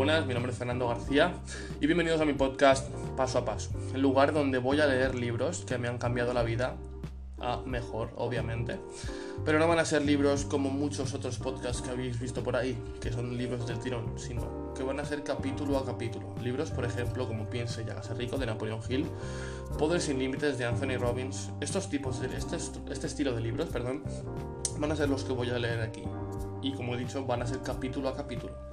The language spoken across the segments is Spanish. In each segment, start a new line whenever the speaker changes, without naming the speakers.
buenas, mi nombre es Fernando García y bienvenidos a mi podcast Paso a Paso, el lugar donde voy a leer libros que me han cambiado la vida a mejor, obviamente. Pero no van a ser libros como muchos otros podcasts que habéis visto por ahí, que son libros del tirón, sino que van a ser capítulo a capítulo. Libros, por ejemplo, como Piense y hágase rico de Napoleon Hill, Poder sin límites de Anthony Robbins. Estos tipos de este, este estilo de libros, perdón, van a ser los que voy a leer aquí. Y como he dicho, van a ser capítulo a capítulo.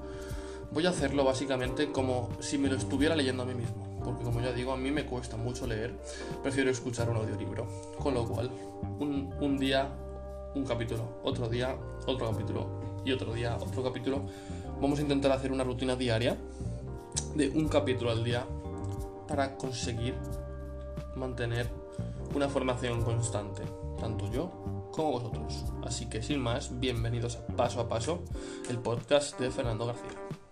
Voy a hacerlo básicamente como si me lo estuviera leyendo a mí mismo porque como ya digo, a mí me cuesta mucho leer, prefiero escuchar un audiolibro. Con lo cual, un, día, un capítulo, otro día, otro capítulo y otro día, otro capítulo. Vamos a intentar hacer una rutina diaria de un capítulo al día para conseguir mantener una formación constante, tanto yo como vosotros. Así que sin más, bienvenidos a Paso a Paso, el podcast de Fernando García.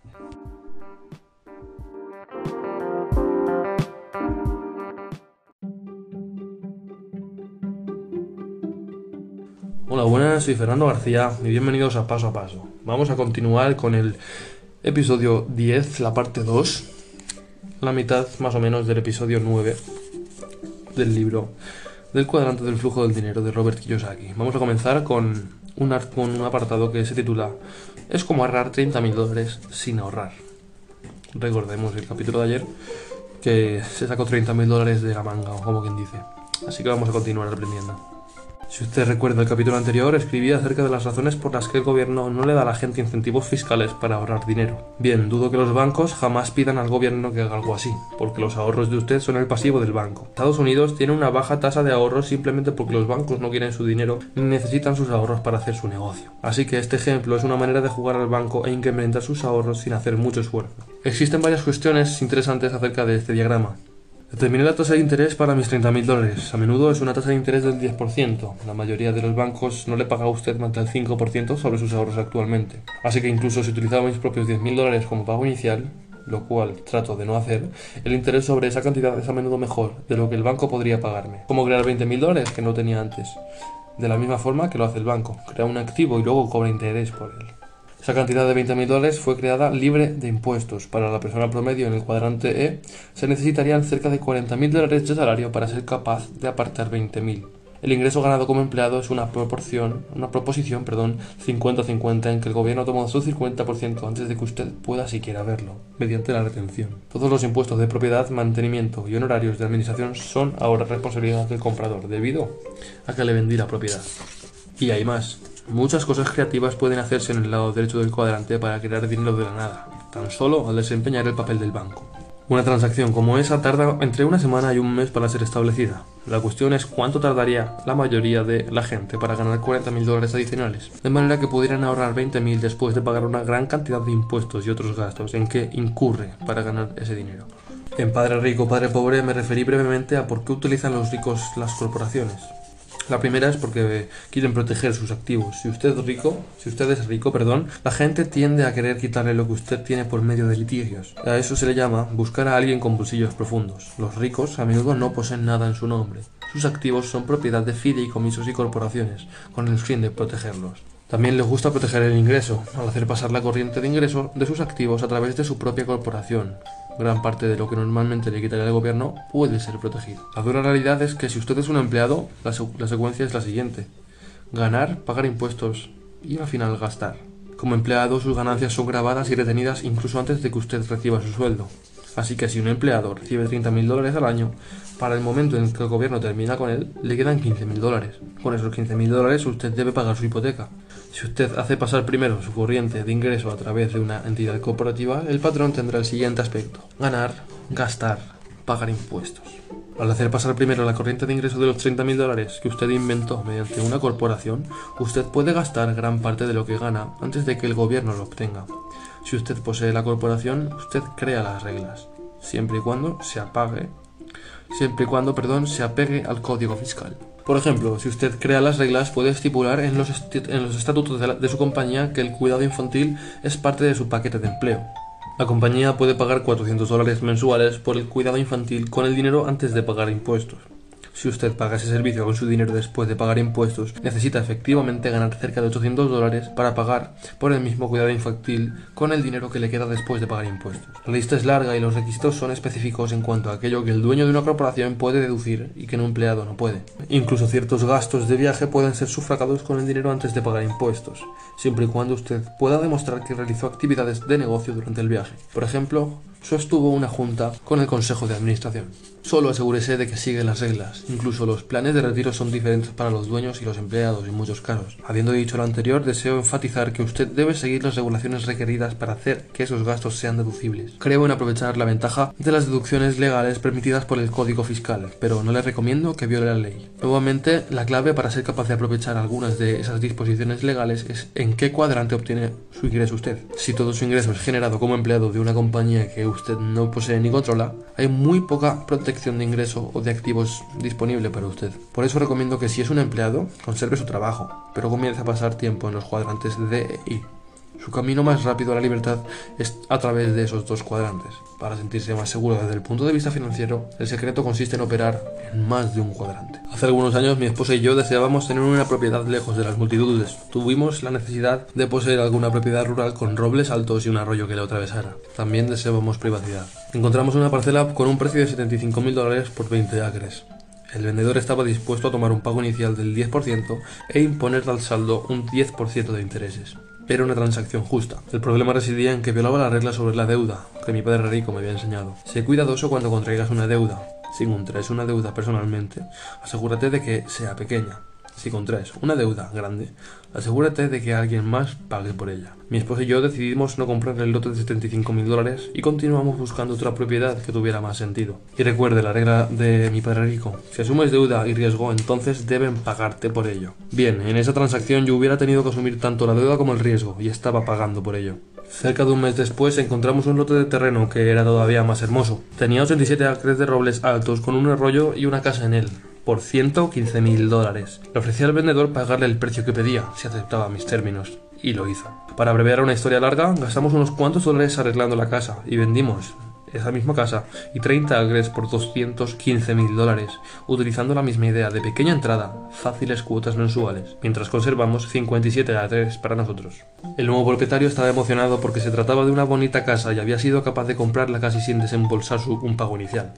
Buenas, soy Fernando García y bienvenidos a Paso a Paso. Vamos a continuar con el episodio 10, la parte 2, la mitad más o menos del episodio 9 del libro del cuadrante del flujo del dinero de Robert Kiyosaki. Vamos a comenzar con un, con un apartado que se titula Es como ahorrar 30.000 dólares sin ahorrar. Recordemos el capítulo de ayer que se sacó 30.000 dólares de la manga, como quien dice. Así que vamos a continuar aprendiendo. Si usted recuerda el capítulo anterior, escribí acerca de las razones por las que el gobierno no le da a la gente incentivos fiscales para ahorrar dinero. Bien, dudo que los bancos jamás pidan al gobierno que haga algo así, porque los ahorros de usted son el pasivo del banco. Estados Unidos tiene una baja tasa de ahorros simplemente porque los bancos no quieren su dinero ni necesitan sus ahorros para hacer su negocio. Así que este ejemplo es una manera de jugar al banco e incrementar sus ahorros sin hacer mucho esfuerzo. Existen varias cuestiones interesantes acerca de este diagrama. Determiné la tasa de interés para mis 30.000 dólares. A menudo es una tasa de interés del 10%. La mayoría de los bancos no le paga a usted más del 5% sobre sus ahorros actualmente. Así que incluso si utilizaba mis propios 10.000 dólares como pago inicial, lo cual trato de no hacer, el interés sobre esa cantidad es a menudo mejor de lo que el banco podría pagarme. Como crear 20.000 dólares que no tenía antes. De la misma forma que lo hace el banco. Crea un activo y luego cobra interés por él. Esa cantidad de 20.000 dólares fue creada libre de impuestos. Para la persona promedio en el cuadrante E se necesitarían cerca de 40.000 dólares de salario para ser capaz de apartar 20.000. El ingreso ganado como empleado es una proporción, una proposición, perdón, 50-50 en que el gobierno toma su 50% antes de que usted pueda siquiera verlo, mediante la retención. Todos los impuestos de propiedad, mantenimiento y honorarios de administración son ahora responsabilidad del comprador, debido a que le vendí la propiedad. Y hay más. Muchas cosas creativas pueden hacerse en el lado derecho del cuadrante para crear dinero de la nada, tan solo al desempeñar el papel del banco. Una transacción como esa tarda entre una semana y un mes para ser establecida. La cuestión es cuánto tardaría la mayoría de la gente para ganar 40.000 dólares adicionales, de manera que pudieran ahorrar 20.000 después de pagar una gran cantidad de impuestos y otros gastos en que incurre para ganar ese dinero. En Padre Rico, Padre Pobre me referí brevemente a por qué utilizan los ricos las corporaciones. La primera es porque quieren proteger sus activos. Si usted es rico, si usted es rico, perdón, la gente tiende a querer quitarle lo que usted tiene por medio de litigios. A eso se le llama buscar a alguien con bolsillos profundos. Los ricos a menudo no poseen nada en su nombre. Sus activos son propiedad de fideicomisos y corporaciones, con el fin de protegerlos. También les gusta proteger el ingreso, al hacer pasar la corriente de ingreso de sus activos a través de su propia corporación gran parte de lo que normalmente le quitaría el gobierno puede ser protegido. La dura realidad es que si usted es un empleado, la, secuencia es la siguiente. Ganar, pagar impuestos y al final gastar. Como empleado sus ganancias son grabadas y retenidas incluso antes de que usted reciba su sueldo. Así que si un empleado recibe 30.000 dólares al año, para el momento en que el gobierno termina con él, le quedan 15.000 dólares. Con esos 15.000 dólares usted debe pagar su hipoteca. Si usted hace pasar primero su corriente de ingreso a través de una entidad corporativa, el patrón tendrá el siguiente aspecto. Ganar, gastar, pagar impuestos. Al hacer pasar primero la corriente de ingreso de los 30.000 dólares que usted inventó mediante una corporación, usted puede gastar gran parte de lo que gana antes de que el gobierno lo obtenga. Si usted posee la corporación, usted crea las reglas, siempre y cuando se apague, siempre y cuando, perdón, se apegue al código fiscal. Por ejemplo, si usted crea las reglas, puede estipular en los, en los estatutos de, de su compañía que el cuidado infantil es parte de su paquete de empleo. La compañía puede pagar 400 dólares mensuales por el cuidado infantil con el dinero antes de pagar impuestos. Si usted paga ese servicio con su dinero después de pagar impuestos, necesita efectivamente ganar cerca de 800 dólares para pagar por el mismo cuidado infantil con el dinero que le queda después de pagar impuestos. La lista es larga y los requisitos son específicos en cuanto a aquello que el dueño de una corporación puede deducir y que un empleado no puede. Incluso ciertos gastos de viaje pueden ser sufragados con el dinero antes de pagar impuestos, siempre y cuando usted pueda demostrar que realizó actividades de negocio durante el viaje. Por ejemplo, sostuvo una junta con el Consejo de Administración. Solo asegúrese de que sigue las reglas. Incluso los planes de retiro son diferentes para los dueños y los empleados en muchos casos. Habiendo dicho lo anterior, deseo enfatizar que usted debe seguir las regulaciones requeridas para hacer que esos gastos sean deducibles. Creo en aprovechar la ventaja de las deducciones legales permitidas por el Código Fiscal, pero no le recomiendo que viole la ley. Nuevamente, la clave para ser capaz de aprovechar algunas de esas disposiciones legales es en qué cuadrante obtiene su ingreso usted. Si todo su ingreso es generado como empleado de una compañía que usted no posee ni controla, hay muy poca protección de ingreso o de activos disponible para usted. Por eso recomiendo que si es un empleado, conserve su trabajo, pero comience a pasar tiempo en los cuadrantes D e I. Su camino más rápido a la libertad es a través de esos dos cuadrantes. Para sentirse más seguro desde el punto de vista financiero, el secreto consiste en operar en más de un cuadrante. Hace algunos años mi esposa y yo deseábamos tener una propiedad lejos de las multitudes. Tuvimos la necesidad de poseer alguna propiedad rural con robles altos y un arroyo que la atravesara. También deseábamos privacidad. Encontramos una parcela con un precio de 75 mil dólares por 20 acres. El vendedor estaba dispuesto a tomar un pago inicial del 10% e imponer al saldo un 10% de intereses. Era una transacción justa. El problema residía en que violaba la regla sobre la deuda, que mi padre rico me había enseñado. Sé cuidadoso cuando contraigas una deuda. Si contraes una deuda personalmente, asegúrate de que sea pequeña. Si contraes una deuda grande, asegúrate de que alguien más pague por ella. Mi esposa y yo decidimos no comprar el lote de 75 mil dólares y continuamos buscando otra propiedad que tuviera más sentido. Y recuerde la regla de mi padre rico. Si asumes deuda y riesgo, entonces deben pagarte por ello. Bien, en esa transacción yo hubiera tenido que asumir tanto la deuda como el riesgo y estaba pagando por ello. Cerca de un mes después encontramos un lote de terreno que era todavía más hermoso. Tenía 87 acres de robles altos con un arroyo y una casa en él por 115 mil dólares. Le ofrecí al vendedor pagarle el precio que pedía, si aceptaba mis términos, y lo hizo. Para abreviar una historia larga, gastamos unos cuantos dólares arreglando la casa y vendimos esa misma casa y 30 acres por 215 mil dólares, utilizando la misma idea de pequeña entrada, fáciles cuotas mensuales, mientras conservamos 57 acres para nosotros. El nuevo propietario estaba emocionado porque se trataba de una bonita casa y había sido capaz de comprarla casi sin desembolsar un pago inicial.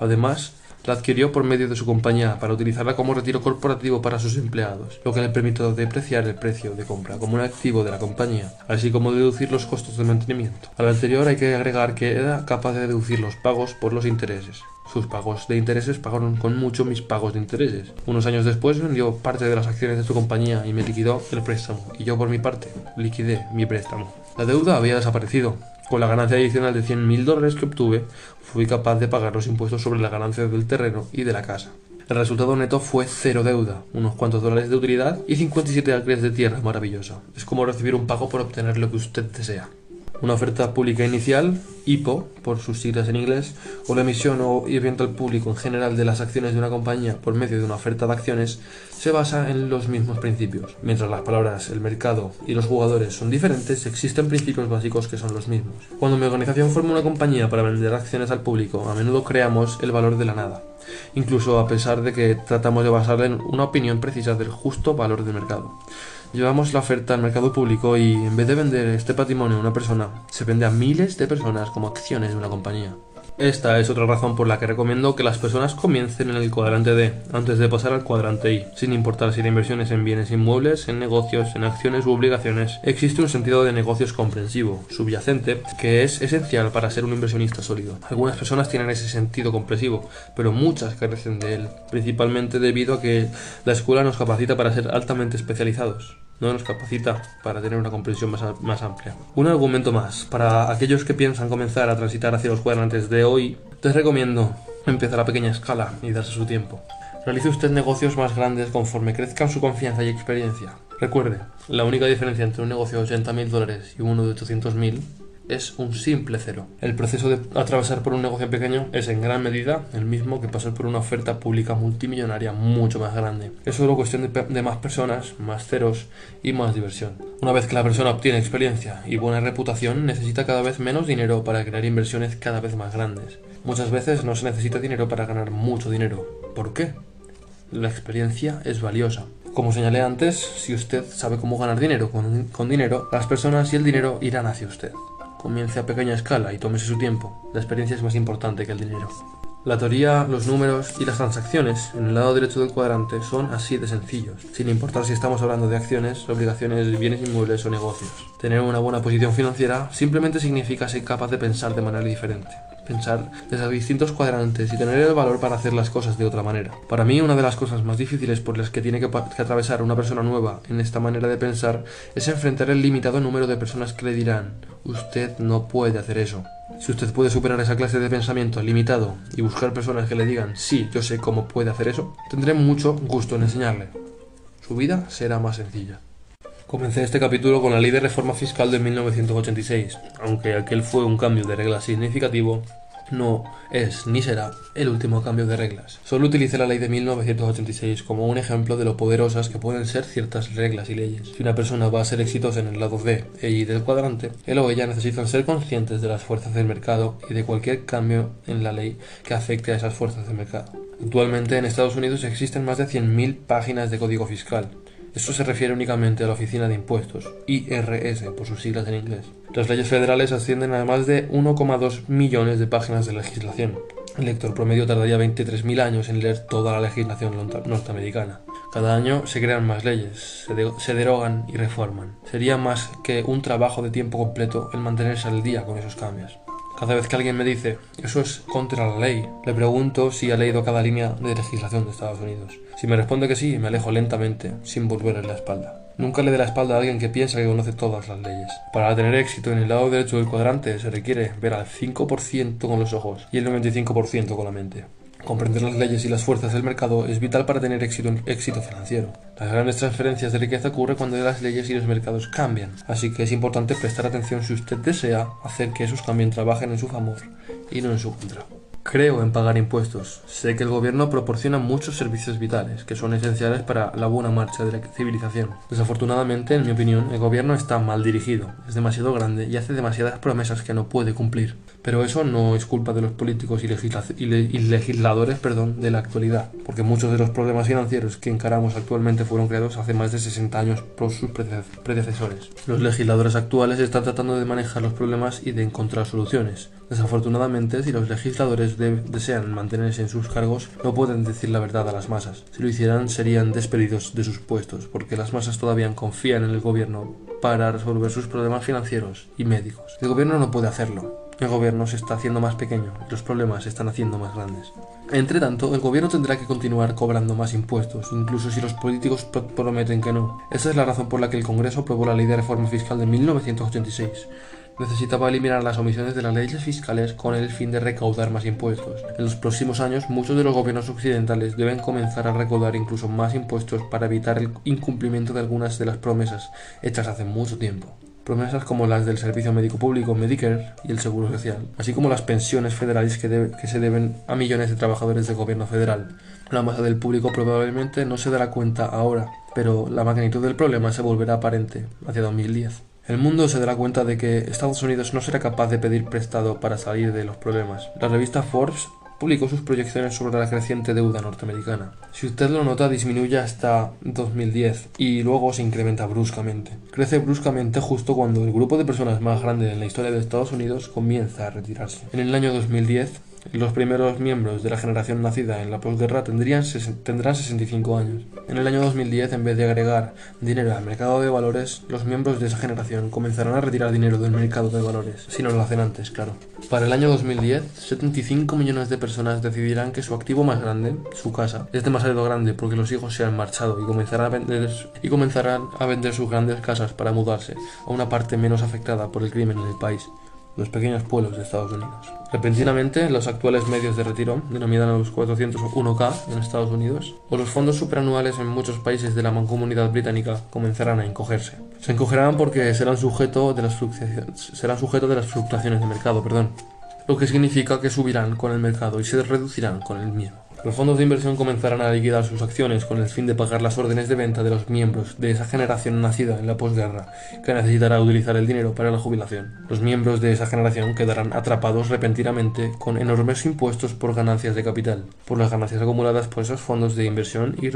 Además, la adquirió por medio de su compañía para utilizarla como retiro corporativo para sus empleados, lo que le permitió depreciar el precio de compra como un activo de la compañía, así como deducir los costos de mantenimiento. Al anterior hay que agregar que era capaz de deducir los pagos por los intereses. Sus pagos de intereses pagaron con mucho mis pagos de intereses. Unos años después vendió parte de las acciones de su compañía y me liquidó el préstamo, y yo por mi parte liquidé mi préstamo. La deuda había desaparecido, con la ganancia adicional de 100 mil dólares que obtuve, fui capaz de pagar los impuestos sobre la ganancia del terreno y de la casa. El resultado neto fue cero deuda, unos cuantos dólares de utilidad y 57 acres de tierra maravillosa. Es como recibir un pago por obtener lo que usted desea una oferta pública inicial, IPO, por sus siglas en inglés, o la emisión o evento al público en general de las acciones de una compañía por medio de una oferta de acciones, se basa en los mismos principios. Mientras las palabras, el mercado y los jugadores son diferentes, existen principios básicos que son los mismos. Cuando mi organización forma una compañía para vender acciones al público, a menudo creamos el valor de la nada, incluso a pesar de que tratamos de basarla en una opinión precisa del justo valor del mercado. Llevamos la oferta al mercado público y en vez de vender este patrimonio a una persona, se vende a miles de personas como acciones de una compañía. Esta es otra razón por la que recomiendo que las personas comiencen en el cuadrante D antes de pasar al cuadrante I, sin importar si la inversión es en bienes inmuebles, en negocios, en acciones u obligaciones. Existe un sentido de negocios comprensivo, subyacente, que es esencial para ser un inversionista sólido. Algunas personas tienen ese sentido comprensivo, pero muchas carecen de él, principalmente debido a que la escuela nos capacita para ser altamente especializados no nos capacita para tener una comprensión más, más, amplia. Un argumento más, para aquellos que piensan comenzar a transitar hacia los cuadrantes de hoy, les recomiendo empezar a pequeña escala y darse su tiempo. Realice usted negocios más grandes conforme crezcan su confianza y experiencia. Recuerde, la única diferencia entre un negocio de 80.000 dólares y uno de 800.000 es un simple cero. El proceso de atravesar por un negocio pequeño es en gran medida el mismo que pasar por una oferta pública multimillonaria mucho más grande. Es solo cuestión de, más personas, más ceros y más diversión. Una vez que la persona obtiene experiencia y buena reputación, necesita cada vez menos dinero para crear inversiones cada vez más grandes. Muchas veces no se necesita dinero para ganar mucho dinero. ¿Por qué? La experiencia es valiosa. Como señalé antes, si usted sabe cómo ganar dinero con dinero, las personas y el dinero irán hacia usted. Comience a pequeña escala y tómese su tiempo. La experiencia es más importante que el dinero. La teoría, los números y las transacciones en el lado derecho del cuadrante son así de sencillos, sin importar si estamos hablando de acciones, obligaciones, bienes inmuebles o negocios. Tener una buena posición financiera simplemente significa ser capaz de pensar de manera diferente pensar desde distintos cuadrantes y tener el valor para hacer las cosas de otra manera. Para mí, una de las cosas más difíciles por las que tiene que, atravesar una persona nueva en esta manera de pensar es enfrentar el limitado número de personas que le dirán, usted no puede hacer eso. Si usted puede superar esa clase de pensamiento limitado y buscar personas que le digan, sí, yo sé cómo puede hacer eso, tendré mucho gusto en enseñarle. Su vida será más sencilla. Comencé este capítulo con la Ley de Reforma Fiscal de 1986, aunque aquel fue un cambio de reglas significativo, no es ni será el último cambio de reglas. Solo utilicé la ley de 1986 como un ejemplo de lo poderosas que pueden ser ciertas reglas y leyes. Si una persona va a ser exitosa en el lado D e I del cuadrante, él o ella necesitan ser conscientes de las fuerzas del mercado y de cualquier cambio en la ley que afecte a esas fuerzas del mercado. Actualmente en Estados Unidos existen más de 100.000 páginas de código fiscal, esto se refiere únicamente a la Oficina de Impuestos, IRS por sus siglas en inglés. Las leyes federales ascienden a más de 1,2 millones de páginas de legislación. El lector promedio tardaría 23.000 años en leer toda la legislación norteamericana. Cada año se crean más leyes, se, derogan y reforman. Sería más que un trabajo de tiempo completo el mantenerse al día con esos cambios. Cada vez que alguien me dice, eso es contra la ley, le pregunto si ha leído cada línea de legislación de Estados Unidos. Si me responde que sí, me alejo lentamente, sin volverle la espalda. Nunca le dé la espalda a alguien que piensa que conoce todas las leyes. Para tener éxito en el lado derecho del cuadrante se requiere ver al 5% con los ojos y el 95% con la mente. Comprender las leyes y las fuerzas del mercado es vital para tener éxito, éxito financiero. Las grandes transferencias de riqueza ocurren cuando las leyes y los mercados cambian, así que es importante prestar atención si usted desea hacer que esos cambios trabajen en su favor y no en su contra. Creo en pagar impuestos. Sé que el gobierno proporciona muchos servicios vitales que son esenciales para la buena marcha de la civilización. Desafortunadamente, en mi opinión, el gobierno está mal dirigido, es demasiado grande y hace demasiadas promesas que no puede cumplir. Pero eso no es culpa de los políticos y, legisladores perdón, de la actualidad, porque muchos de los problemas financieros que encaramos actualmente fueron creados hace más de 60 años por sus predecesores. Los legisladores actuales están tratando de manejar los problemas y de encontrar soluciones. Desafortunadamente, si los legisladores desean mantenerse en sus cargos, no pueden decir la verdad a las masas. Si lo hicieran, serían despedidos de sus puestos, porque las masas todavía confían en el gobierno para resolver sus problemas financieros y médicos. El gobierno no puede hacerlo. El gobierno se está haciendo más pequeño y los problemas se están haciendo más grandes. Entre tanto, el gobierno tendrá que continuar cobrando más impuestos, incluso si los políticos prometen que no. Esa es la razón por la que el Congreso aprobó la Ley de Reforma Fiscal de 1986 necesitaba eliminar las omisiones de las leyes fiscales con el fin de recaudar más impuestos. En los próximos años, muchos de los gobiernos occidentales deben comenzar a recaudar incluso más impuestos para evitar el incumplimiento de algunas de las promesas hechas hace mucho tiempo. Promesas como las del Servicio Médico Público, Medicare y el Seguro Social, así como las pensiones federales que, se deben a millones de trabajadores del gobierno federal. La masa del público probablemente no se dará cuenta ahora, pero la magnitud del problema se volverá aparente hacia 2010. El mundo se dará cuenta de que Estados Unidos no será capaz de pedir prestado para salir de los problemas. La revista Forbes publicó sus proyecciones sobre la creciente deuda norteamericana. Si usted lo nota, disminuye hasta 2010 y luego se incrementa bruscamente. Crece bruscamente justo cuando el grupo de personas más grande en la historia de Estados Unidos comienza a retirarse. En el año 2010, los primeros miembros de la generación nacida en la posguerra tendrían, tendrán 65 años. En el año 2010, en vez de agregar dinero al mercado de valores, los miembros de esa generación comenzarán a retirar dinero del mercado de valores, si no lo hacen antes, claro. Para el año 2010, 75 millones de personas decidirán que su activo más grande, su casa, es demasiado grande porque los hijos se han marchado y comenzarán a vender, y comenzarán a vender sus grandes casas para mudarse a una parte menos afectada por el crimen en el país los pequeños pueblos de Estados Unidos. Repentinamente, los actuales medios de retiro, denominados los 401k en Estados Unidos, o los fondos superanuales en muchos países de la mancomunidad británica comenzarán a encogerse. Se encogerán porque serán sujeto de las, serán sujeto de las fluctuaciones de mercado, perdón, lo que significa que subirán con el mercado y se reducirán con el mismo. Los fondos de inversión comenzarán a liquidar sus acciones con el fin de pagar las órdenes de venta de los miembros de esa generación nacida en la posguerra que necesitará utilizar el dinero para la jubilación. Los miembros de esa generación quedarán atrapados repentinamente con enormes impuestos por ganancias de capital, por las ganancias acumuladas por esos fondos de inversión y,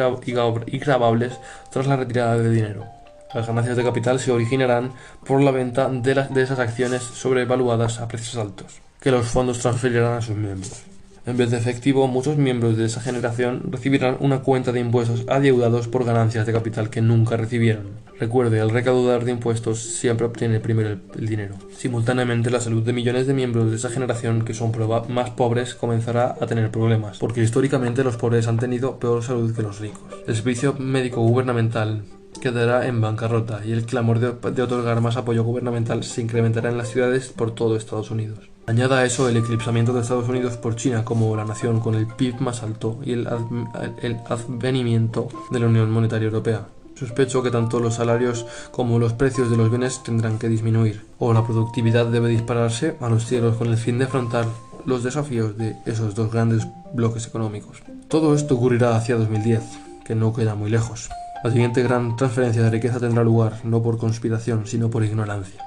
grabables tras la retirada de dinero. Las ganancias de capital se originarán por la venta de, de esas acciones sobrevaluadas a precios altos, que los fondos transferirán a sus miembros. En vez de efectivo, muchos miembros de esa generación recibirán una cuenta de impuestos adeudados por ganancias de capital que nunca recibieron. Recuerde, el recaudador de impuestos siempre obtiene primero el, dinero. Simultáneamente, la salud de millones de miembros de esa generación que son más pobres comenzará a tener problemas, porque históricamente los pobres han tenido peor salud que los ricos. El servicio médico gubernamental quedará en bancarrota y el clamor de otorgar más apoyo gubernamental se incrementará en las ciudades por todo Estados Unidos. Añada a eso el eclipsamiento de Estados Unidos por China como la nación con el PIB más alto y el, advenimiento de la Unión Monetaria Europea. Sospecho que tanto los salarios como los precios de los bienes tendrán que disminuir, o la productividad debe dispararse a los cielos con el fin de afrontar los desafíos de esos dos grandes bloques económicos. Todo esto ocurrirá hacia 2010, que no queda muy lejos. La siguiente gran transferencia de riqueza tendrá lugar no por conspiración, sino por ignorancia.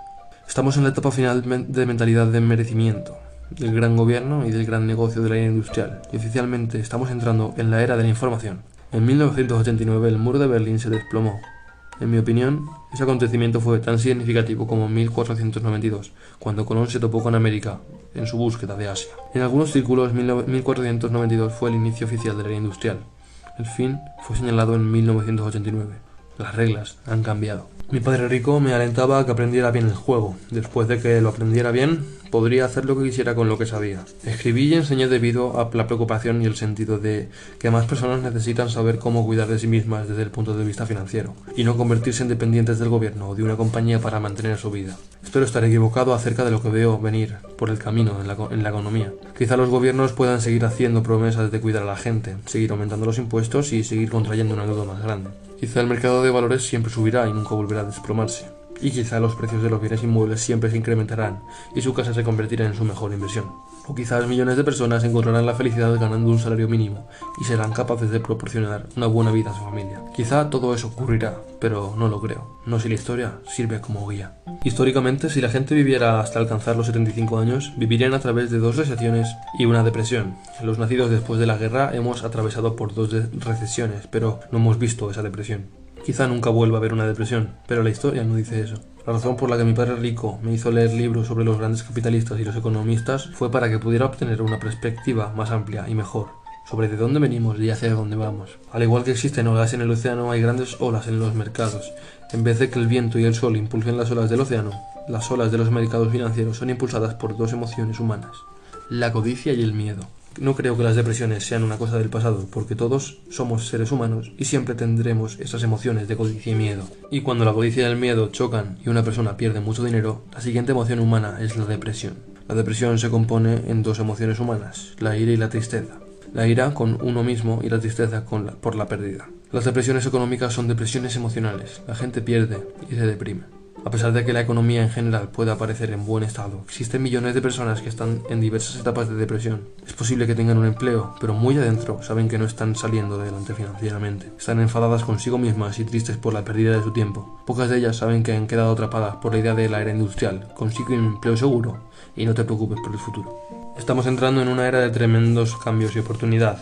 Estamos en la etapa final de mentalidad de merecimiento, del gran gobierno y del gran negocio de la era industrial, y oficialmente estamos entrando en la era de la información. En 1989 el muro de Berlín se desplomó. En mi opinión, ese acontecimiento fue tan significativo como en 1492, cuando Colón se topó con América en su búsqueda de Asia. En algunos círculos, 1492 fue el inicio oficial de la era industrial. El fin fue señalado en 1989. Las reglas han cambiado. Mi padre rico me alentaba a que aprendiera bien el juego. Después de que lo aprendiera bien, podría hacer lo que quisiera con lo que sabía. Escribí y enseñé debido a la preocupación y el sentido de que más personas necesitan saber cómo cuidar de sí mismas desde el punto de vista financiero, y no convertirse en dependientes del gobierno o de una compañía para mantener su vida. Espero estar equivocado acerca de lo que veo venir por el camino en la, economía. Quizá los gobiernos puedan seguir haciendo promesas de cuidar a la gente, seguir aumentando los impuestos y seguir contrayendo una deuda más grande. Quizá el mercado de valores siempre subirá y nunca volverá a desplomarse. Y quizá los precios de los bienes inmuebles siempre se incrementarán y su casa se convertirá en su mejor inversión. O quizás millones de personas encontrarán la felicidad ganando un salario mínimo y serán capaces de proporcionar una buena vida a su familia. Quizá todo eso ocurrirá, pero no lo creo. No si la historia sirve como guía. Históricamente, si la gente viviera hasta alcanzar los 75 años, vivirían a través de dos recesiones y una depresión. Los nacidos después de la guerra hemos atravesado por dos recesiones, pero no hemos visto esa depresión. Quizá nunca vuelva a haber una depresión, pero la historia no dice eso. La razón por la que mi padre rico me hizo leer libros sobre los grandes capitalistas y los economistas fue para que pudiera obtener una perspectiva más amplia y mejor sobre de dónde venimos y hacia dónde vamos. Al igual que existen olas en el océano, hay grandes olas en los mercados. En vez de que el viento y el sol impulsen las olas del océano, las olas de los mercados financieros son impulsadas por dos emociones humanas, la codicia y el miedo. No creo que las depresiones sean una cosa del pasado, porque todos somos seres humanos y siempre tendremos esas emociones de codicia y miedo. Y cuando la codicia y el miedo chocan y una persona pierde mucho dinero, la siguiente emoción humana es la depresión. La depresión se compone en dos emociones humanas, la ira y la tristeza. La ira con uno mismo y la tristeza con por la pérdida. Las depresiones económicas son depresiones emocionales. La gente pierde y se deprime. A pesar de que la economía en general pueda parecer en buen estado, existen millones de personas que están en diversas etapas de depresión. Es posible que tengan un empleo, pero muy adentro saben que no están saliendo adelante financieramente. Están enfadadas consigo mismas y tristes por la pérdida de su tiempo. Pocas de ellas saben que han quedado atrapadas por la idea de la era industrial. Consigue un empleo seguro y no te preocupes por el futuro. Estamos entrando en una era de tremendos cambios y oportunidad.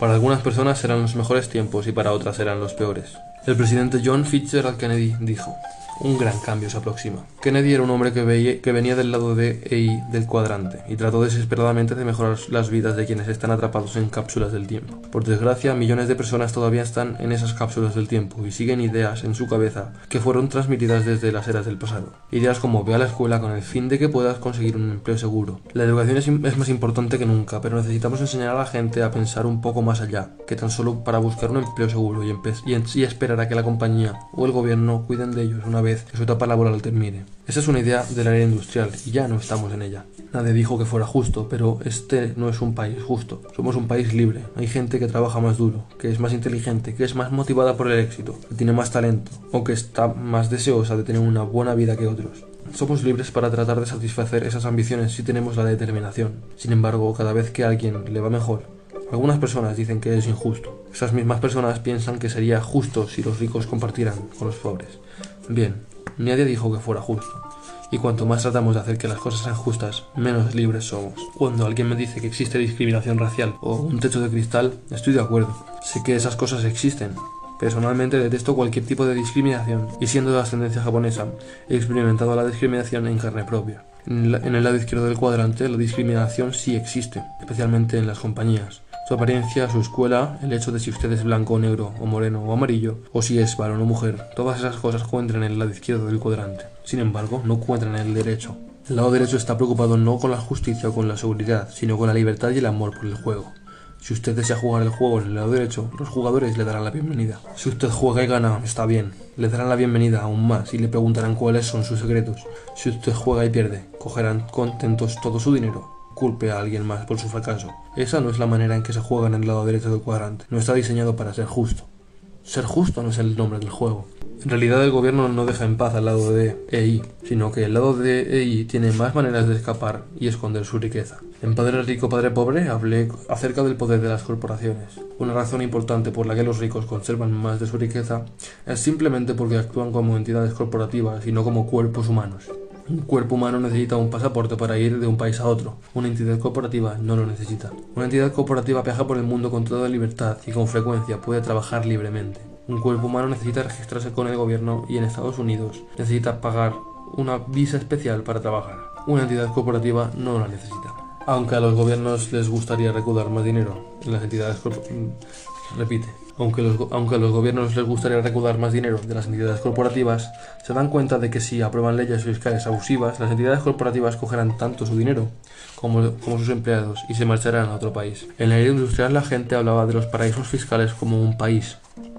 Para algunas personas serán los mejores tiempos y para otras serán los peores. El presidente John Fitzgerald Kennedy dijo, un gran cambio se aproxima. Kennedy era un hombre que, venía del lado de EI del cuadrante y trató desesperadamente de mejorar las vidas de quienes están atrapados en cápsulas del tiempo. Por desgracia, millones de personas todavía están en esas cápsulas del tiempo y siguen ideas en su cabeza que fueron transmitidas desde las eras del pasado. Ideas como ve a la escuela con el fin de que puedas conseguir un empleo seguro. La educación es, más importante que nunca, pero necesitamos enseñar a la gente a pensar un poco más allá, que tan solo para buscar un empleo seguro y, y, y esperar a que la compañía o el gobierno cuiden de ellos una vez que su etapa laboral termine. Esa es una idea de la era industrial y ya no estamos en ella. Nadie dijo que fuera justo, pero este no es un país justo. Somos un país libre. Hay gente que trabaja más duro, que es más inteligente, que es más motivada por el éxito, que tiene más talento o que está más deseosa de tener una buena vida que otros. Somos libres para tratar de satisfacer esas ambiciones si tenemos la determinación. Sin embargo, cada vez que a alguien le va mejor, Algunas personas dicen que es injusto. Esas mismas personas piensan que sería justo si los ricos compartieran con los pobres. Bien, nadie dijo que fuera justo. Y cuanto más tratamos de hacer que las cosas sean justas, menos libres somos. Cuando alguien me dice que existe discriminación racial o un techo de cristal, estoy de acuerdo. Sé que esas cosas existen. Personalmente detesto cualquier tipo de discriminación y siendo de ascendencia japonesa, he experimentado la discriminación en carne propia. En, el lado izquierdo del cuadrante, la discriminación sí existe, especialmente en las compañías su apariencia, su escuela, el hecho de si usted es blanco o negro, o moreno o amarillo, o si es varón o mujer, todas esas cosas cuentan en el lado izquierdo del cuadrante. Sin embargo, no cuentan en el derecho. El lado derecho está preocupado no con la justicia o con la seguridad, sino con la libertad y el amor por el juego. Si usted desea jugar el juego en el lado derecho, los jugadores le darán la bienvenida. Si usted juega y gana, está bien. Le darán la bienvenida aún más y le preguntarán cuáles son sus secretos. Si usted juega y pierde, cogerán contentos todo su dinero culpe a alguien más por su fracaso. Esa no es la manera en que se juega en el lado derecho del cuadrante. No está diseñado para ser justo. Ser justo no es el nombre del juego. En realidad el gobierno no deja en paz al lado de EI, sino que el lado de EI tiene más maneras de escapar y esconder su riqueza. En Padre Rico, Padre Pobre hablé acerca del poder de las corporaciones. Una razón importante por la que los ricos conservan más de su riqueza es simplemente porque actúan como entidades corporativas y no como cuerpos humanos. Un cuerpo humano necesita un pasaporte para ir de un país a otro. Una entidad corporativa no lo necesita. Una entidad corporativa viaja por el mundo con toda libertad y con frecuencia puede trabajar libremente. Un cuerpo humano necesita registrarse con el gobierno y en Estados Unidos necesita pagar una visa especial para trabajar. Una entidad corporativa no la necesita. Aunque a los gobiernos les gustaría recaudar más dinero, las entidades corporativas... Repite. Aunque, a los gobiernos les gustaría recaudar más dinero de las entidades corporativas, se dan cuenta de que si aprueban leyes fiscales abusivas, las entidades corporativas cogerán tanto su dinero como, como sus empleados y se marcharán a otro país. En la era industrial la gente hablaba de los paraísos fiscales como un país.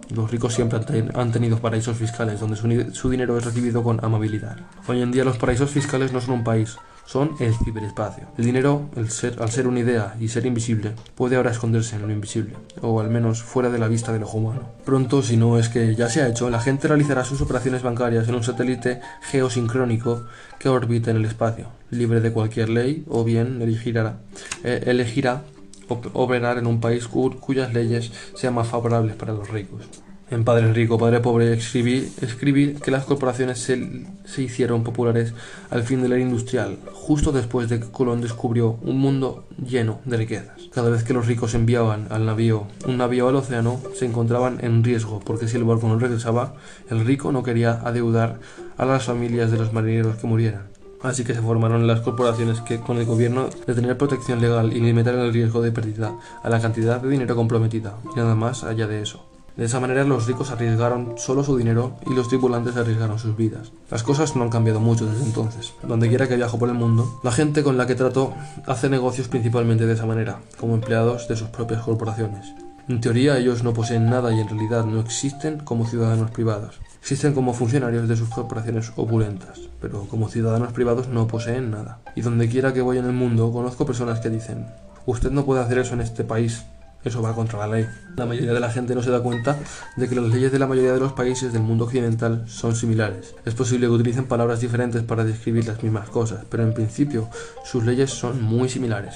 Los ricos siempre han tenido paraísos fiscales donde su dinero es recibido con amabilidad. Hoy en día los paraísos fiscales no son un país, son el ciberespacio. El dinero, el ser, al ser una idea y ser invisible, puede ahora esconderse en lo invisible, o al menos fuera de la vista del ojo humano. Pronto, si no es que ya se ha hecho, la gente realizará sus operaciones bancarias en un satélite geosincrónico que orbita en el espacio, libre de cualquier ley, o bien elegirá, eh, elegirá operar en un país cuyas leyes sean más favorables para los ricos. En Padre Rico, Padre Pobre escribí, escribí que las corporaciones se, se, hicieron populares al fin de la era industrial, justo después de que Colón descubrió un mundo lleno de riquezas. Cada vez que los ricos enviaban al navío un navío al océano, se encontraban en riesgo, porque si el barco no regresaba, el rico no quería adeudar a las familias de los marineros que murieran. Así que se formaron las corporaciones que, con el gobierno de tener protección legal y limitar el riesgo de pérdida a la cantidad de dinero comprometida, y nada más allá de eso. De esa manera los ricos arriesgaron solo su dinero y los tripulantes arriesgaron sus vidas. Las cosas no han cambiado mucho desde entonces. Donde quiera que viajo por el mundo, la gente con la que trato hace negocios principalmente de esa manera, como empleados de sus propias corporaciones. En teoría ellos no poseen nada y en realidad no existen como ciudadanos privados. Existen como funcionarios de sus corporaciones opulentas, pero como ciudadanos privados no poseen nada. Y donde quiera que voy en el mundo conozco personas que dicen, usted no puede hacer eso en este país, eso va contra la ley. La mayoría de la gente no se da cuenta de que las leyes de la mayoría de los países del mundo occidental son similares. Es posible que utilicen palabras diferentes para describir las mismas cosas, pero en principio sus leyes son muy similares.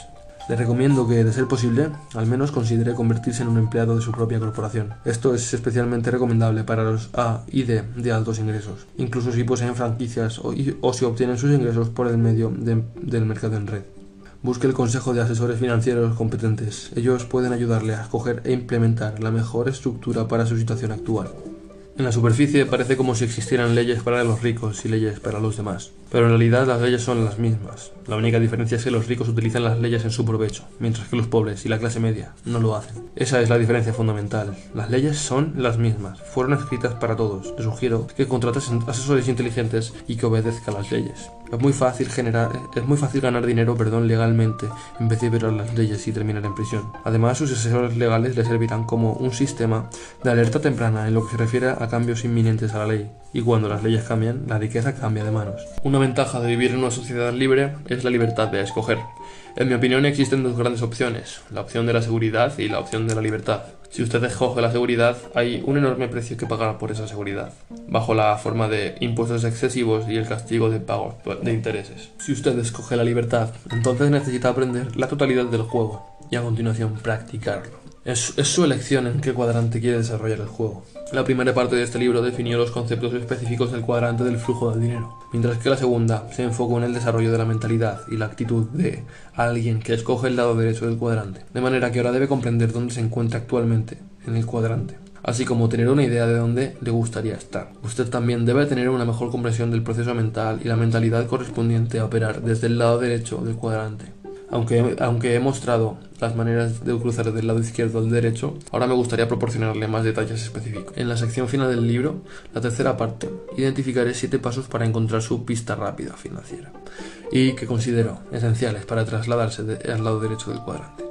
Le recomiendo que, de ser posible, al menos considere convertirse en un empleado de su propia corporación. Esto es especialmente recomendable para los A y D de altos ingresos, incluso si poseen franquicias o, si obtienen sus ingresos por el medio del mercado en red. Busque el consejo de asesores financieros competentes. Ellos pueden ayudarle a escoger e implementar la mejor estructura para su situación actual. En la superficie parece como si existieran leyes para los ricos y leyes para los demás, pero en realidad las leyes son las mismas. La única diferencia es que los ricos utilizan las leyes en su provecho, mientras que los pobres y la clase media no lo hacen. Esa es la diferencia fundamental. Las leyes son las mismas, fueron escritas para todos. Te sugiero que contrates asesores inteligentes y que obedezcan las leyes. Es muy fácil generar, es muy fácil ganar dinero, perdón, legalmente en vez de violar las leyes y terminar en prisión. Además, sus asesores legales le servirán como un sistema de alerta temprana en lo que se refiere a cambios inminentes a la ley. Y cuando las leyes cambian, la riqueza cambia de manos. Ventaja de vivir en una sociedad libre es la libertad de escoger. En mi opinión existen dos grandes opciones, la opción de la seguridad y la opción de la libertad. Si usted escoge la seguridad, hay un enorme precio que pagar por esa seguridad, bajo la forma de impuestos excesivos y el castigo de pago de intereses. Si usted escoge la libertad, entonces necesita aprender la totalidad del juego, y a continuación practicarlo. Es, su elección en qué cuadrante quiere desarrollar el juego. La primera parte de este libro definió los conceptos específicos del cuadrante del flujo del dinero, mientras que la segunda se enfocó en el desarrollo de la mentalidad y la actitud de alguien que escoge el lado derecho del cuadrante, de manera que ahora debe comprender dónde se encuentra actualmente en el cuadrante así como tener una idea de dónde le gustaría estar. Usted también debe tener una mejor comprensión del proceso mental y la mentalidad correspondiente a operar desde el lado derecho del cuadrante. Aunque, aunque he mostrado las maneras de cruzar del lado izquierdo al derecho, ahora me gustaría proporcionarle más detalles específicos. En la sección final del libro, la tercera parte, identificaré siete pasos para encontrar su pista rápida financiera y que considero esenciales para trasladarse al lado derecho del cuadrante.